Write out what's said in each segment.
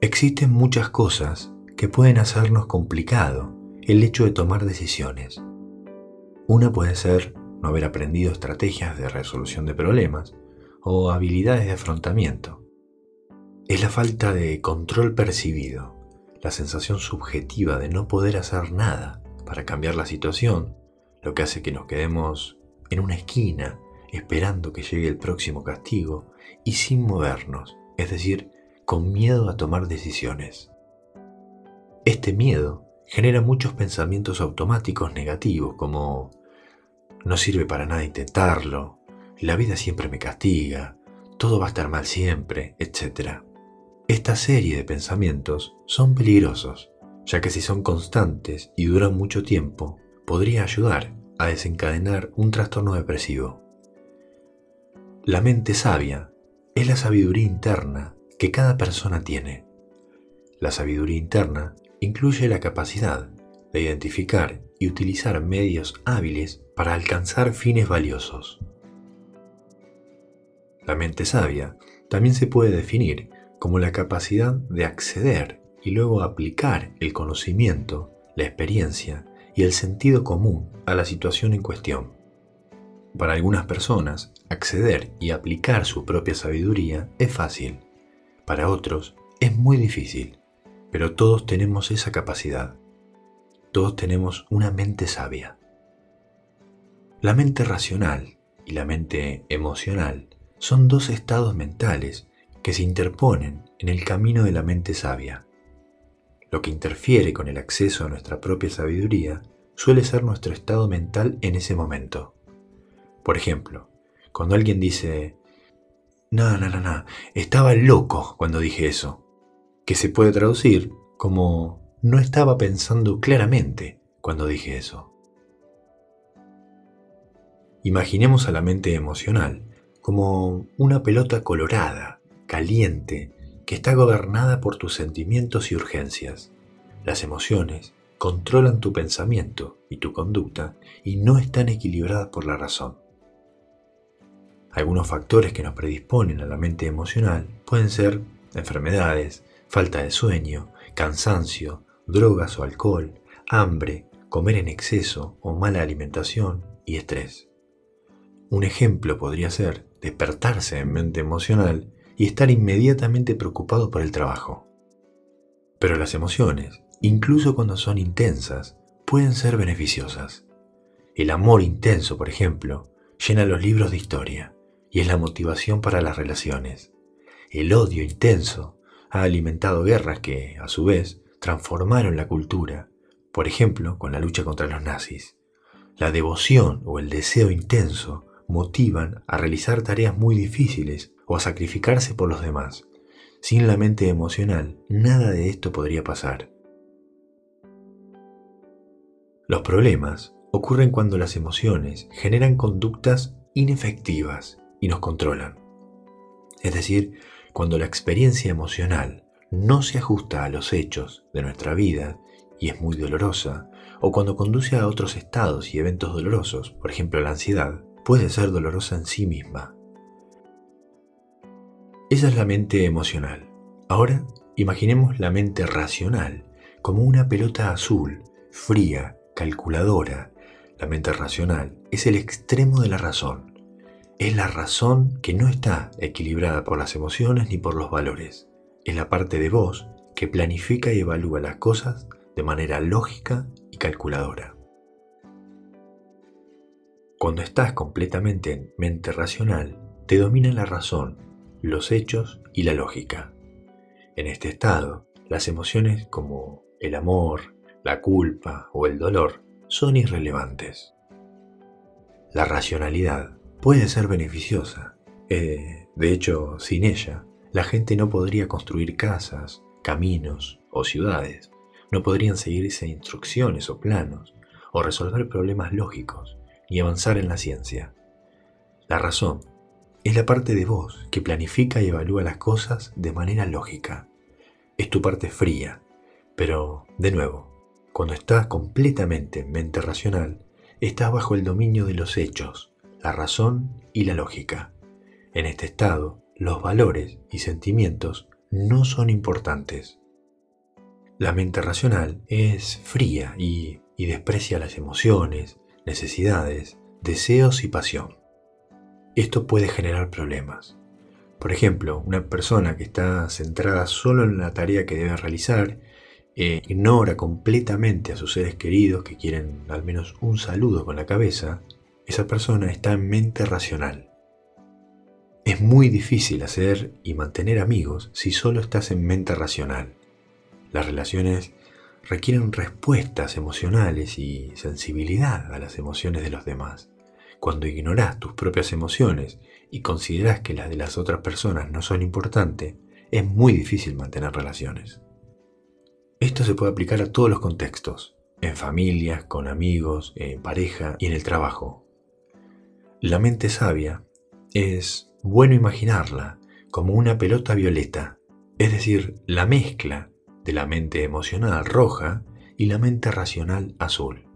Existen muchas cosas que pueden hacernos complicado el hecho de tomar decisiones. Una puede ser no haber aprendido estrategias de resolución de problemas o habilidades de afrontamiento. Es la falta de control percibido, la sensación subjetiva de no poder hacer nada para cambiar la situación, lo que hace que nos quedemos en una esquina esperando que llegue el próximo castigo y sin movernos, es decir, con miedo a tomar decisiones. Este miedo genera muchos pensamientos automáticos negativos como no sirve para nada intentarlo, la vida siempre me castiga, todo va a estar mal siempre, etc. Esta serie de pensamientos son peligrosos, ya que si son constantes y duran mucho tiempo, podría ayudar a desencadenar un trastorno depresivo. La mente sabia es la sabiduría interna que cada persona tiene. La sabiduría interna incluye la capacidad de identificar y utilizar medios hábiles para alcanzar fines valiosos. La mente sabia también se puede definir como la capacidad de acceder y luego aplicar el conocimiento, la experiencia y el sentido común a la situación en cuestión. Para algunas personas, acceder y aplicar su propia sabiduría es fácil. Para otros, es muy difícil. Pero todos tenemos esa capacidad. Todos tenemos una mente sabia. La mente racional y la mente emocional son dos estados mentales que se interponen en el camino de la mente sabia. Lo que interfiere con el acceso a nuestra propia sabiduría suele ser nuestro estado mental en ese momento. Por ejemplo, cuando alguien dice, no, no, no, no, estaba loco cuando dije eso, que se puede traducir como no estaba pensando claramente cuando dije eso. Imaginemos a la mente emocional como una pelota colorada, caliente, que está gobernada por tus sentimientos y urgencias. Las emociones controlan tu pensamiento y tu conducta y no están equilibradas por la razón. Algunos factores que nos predisponen a la mente emocional pueden ser enfermedades, falta de sueño, cansancio, drogas o alcohol, hambre, comer en exceso o mala alimentación y estrés. Un ejemplo podría ser despertarse en mente emocional y estar inmediatamente preocupado por el trabajo. Pero las emociones, incluso cuando son intensas, pueden ser beneficiosas. El amor intenso, por ejemplo, llena los libros de historia y es la motivación para las relaciones. El odio intenso ha alimentado guerras que, a su vez, transformaron la cultura, por ejemplo, con la lucha contra los nazis. La devoción o el deseo intenso motivan a realizar tareas muy difíciles o a sacrificarse por los demás. Sin la mente emocional, nada de esto podría pasar. Los problemas ocurren cuando las emociones generan conductas inefectivas y nos controlan. Es decir, cuando la experiencia emocional no se ajusta a los hechos de nuestra vida y es muy dolorosa, o cuando conduce a otros estados y eventos dolorosos, por ejemplo la ansiedad, puede ser dolorosa en sí misma. Esa es la mente emocional. Ahora imaginemos la mente racional como una pelota azul, fría, calculadora. La mente racional es el extremo de la razón. Es la razón que no está equilibrada por las emociones ni por los valores. Es la parte de vos que planifica y evalúa las cosas de manera lógica y calculadora. Cuando estás completamente en mente racional, te domina la razón, los hechos y la lógica. En este estado, las emociones como el amor, la culpa o el dolor son irrelevantes. La racionalidad puede ser beneficiosa. Eh, de hecho, sin ella, la gente no podría construir casas, caminos o ciudades. No podrían seguirse instrucciones o planos o resolver problemas lógicos y avanzar en la ciencia. La razón es la parte de vos que planifica y evalúa las cosas de manera lógica. Es tu parte fría, pero, de nuevo, cuando estás completamente en mente racional, estás bajo el dominio de los hechos, la razón y la lógica. En este estado, los valores y sentimientos no son importantes. La mente racional es fría y, y desprecia las emociones, necesidades, deseos y pasión. Esto puede generar problemas. Por ejemplo, una persona que está centrada solo en la tarea que debe realizar, e ignora completamente a sus seres queridos que quieren al menos un saludo con la cabeza, esa persona está en mente racional. Es muy difícil hacer y mantener amigos si solo estás en mente racional. Las relaciones requieren respuestas emocionales y sensibilidad a las emociones de los demás. Cuando ignoras tus propias emociones y consideras que las de las otras personas no son importantes, es muy difícil mantener relaciones. Esto se puede aplicar a todos los contextos, en familias, con amigos, en pareja y en el trabajo. La mente sabia es bueno imaginarla como una pelota violeta, es decir, la mezcla de la mente emocional roja y la mente racional azul.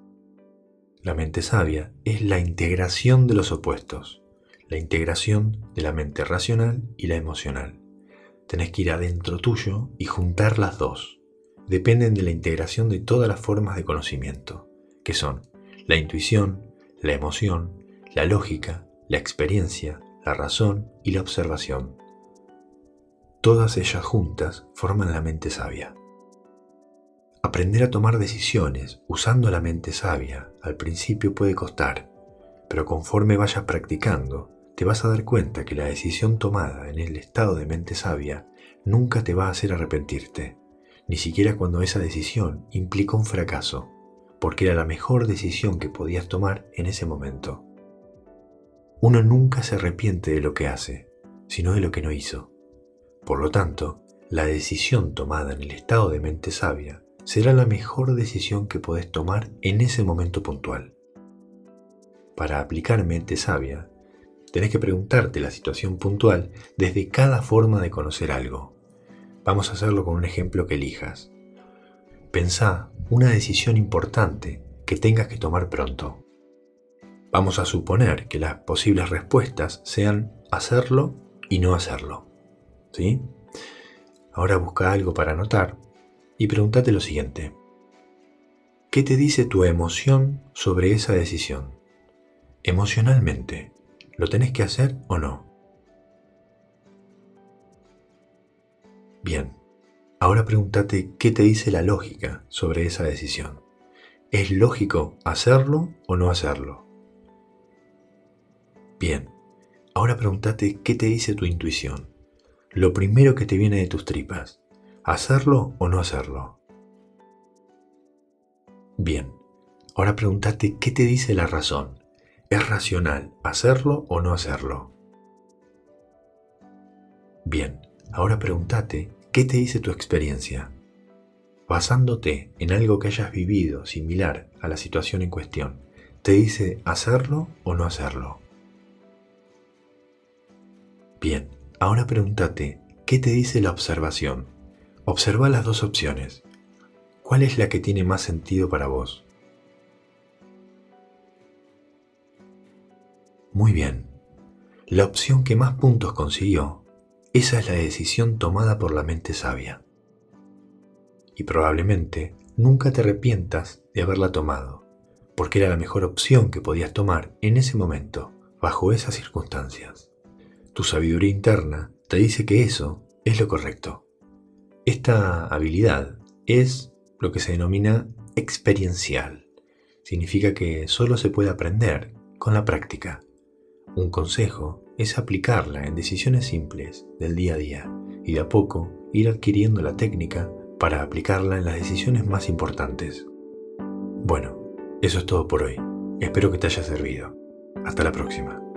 La mente sabia es la integración de los opuestos, la integración de la mente racional y la emocional. Tenés que ir adentro tuyo y juntar las dos. Dependen de la integración de todas las formas de conocimiento, que son la intuición, la emoción, la lógica, la experiencia, la razón y la observación. Todas ellas juntas forman la mente sabia. Aprender a tomar decisiones usando la mente sabia al principio puede costar, pero conforme vayas practicando, te vas a dar cuenta que la decisión tomada en el estado de mente sabia nunca te va a hacer arrepentirte, ni siquiera cuando esa decisión implica un fracaso, porque era la mejor decisión que podías tomar en ese momento. Uno nunca se arrepiente de lo que hace, sino de lo que no hizo. Por lo tanto, la decisión tomada en el estado de mente sabia será la mejor decisión que podés tomar en ese momento puntual. Para aplicar mente sabia, tenés que preguntarte la situación puntual desde cada forma de conocer algo. Vamos a hacerlo con un ejemplo que elijas. Pensá una decisión importante que tengas que tomar pronto. Vamos a suponer que las posibles respuestas sean hacerlo y no hacerlo. ¿Sí? Ahora busca algo para anotar y pregúntate lo siguiente. ¿Qué te dice tu emoción sobre esa decisión? Emocionalmente, ¿lo tenés que hacer o no? Bien, ahora pregúntate qué te dice la lógica sobre esa decisión. ¿Es lógico hacerlo o no hacerlo? Bien, ahora pregúntate qué te dice tu intuición. Lo primero que te viene de tus tripas. ¿Hacerlo o no hacerlo? Bien, ahora pregúntate qué te dice la razón. ¿Es racional hacerlo o no hacerlo? Bien, ahora pregúntate qué te dice tu experiencia. Basándote en algo que hayas vivido similar a la situación en cuestión, ¿te dice hacerlo o no hacerlo? Bien, ahora pregúntate qué te dice la observación. Observa las dos opciones. ¿Cuál es la que tiene más sentido para vos? Muy bien. La opción que más puntos consiguió, esa es la decisión tomada por la mente sabia. Y probablemente nunca te arrepientas de haberla tomado, porque era la mejor opción que podías tomar en ese momento, bajo esas circunstancias. Tu sabiduría interna te dice que eso es lo correcto. Esta habilidad es lo que se denomina experiencial. Significa que solo se puede aprender con la práctica. Un consejo es aplicarla en decisiones simples del día a día y de a poco ir adquiriendo la técnica para aplicarla en las decisiones más importantes. Bueno, eso es todo por hoy. Espero que te haya servido. Hasta la próxima.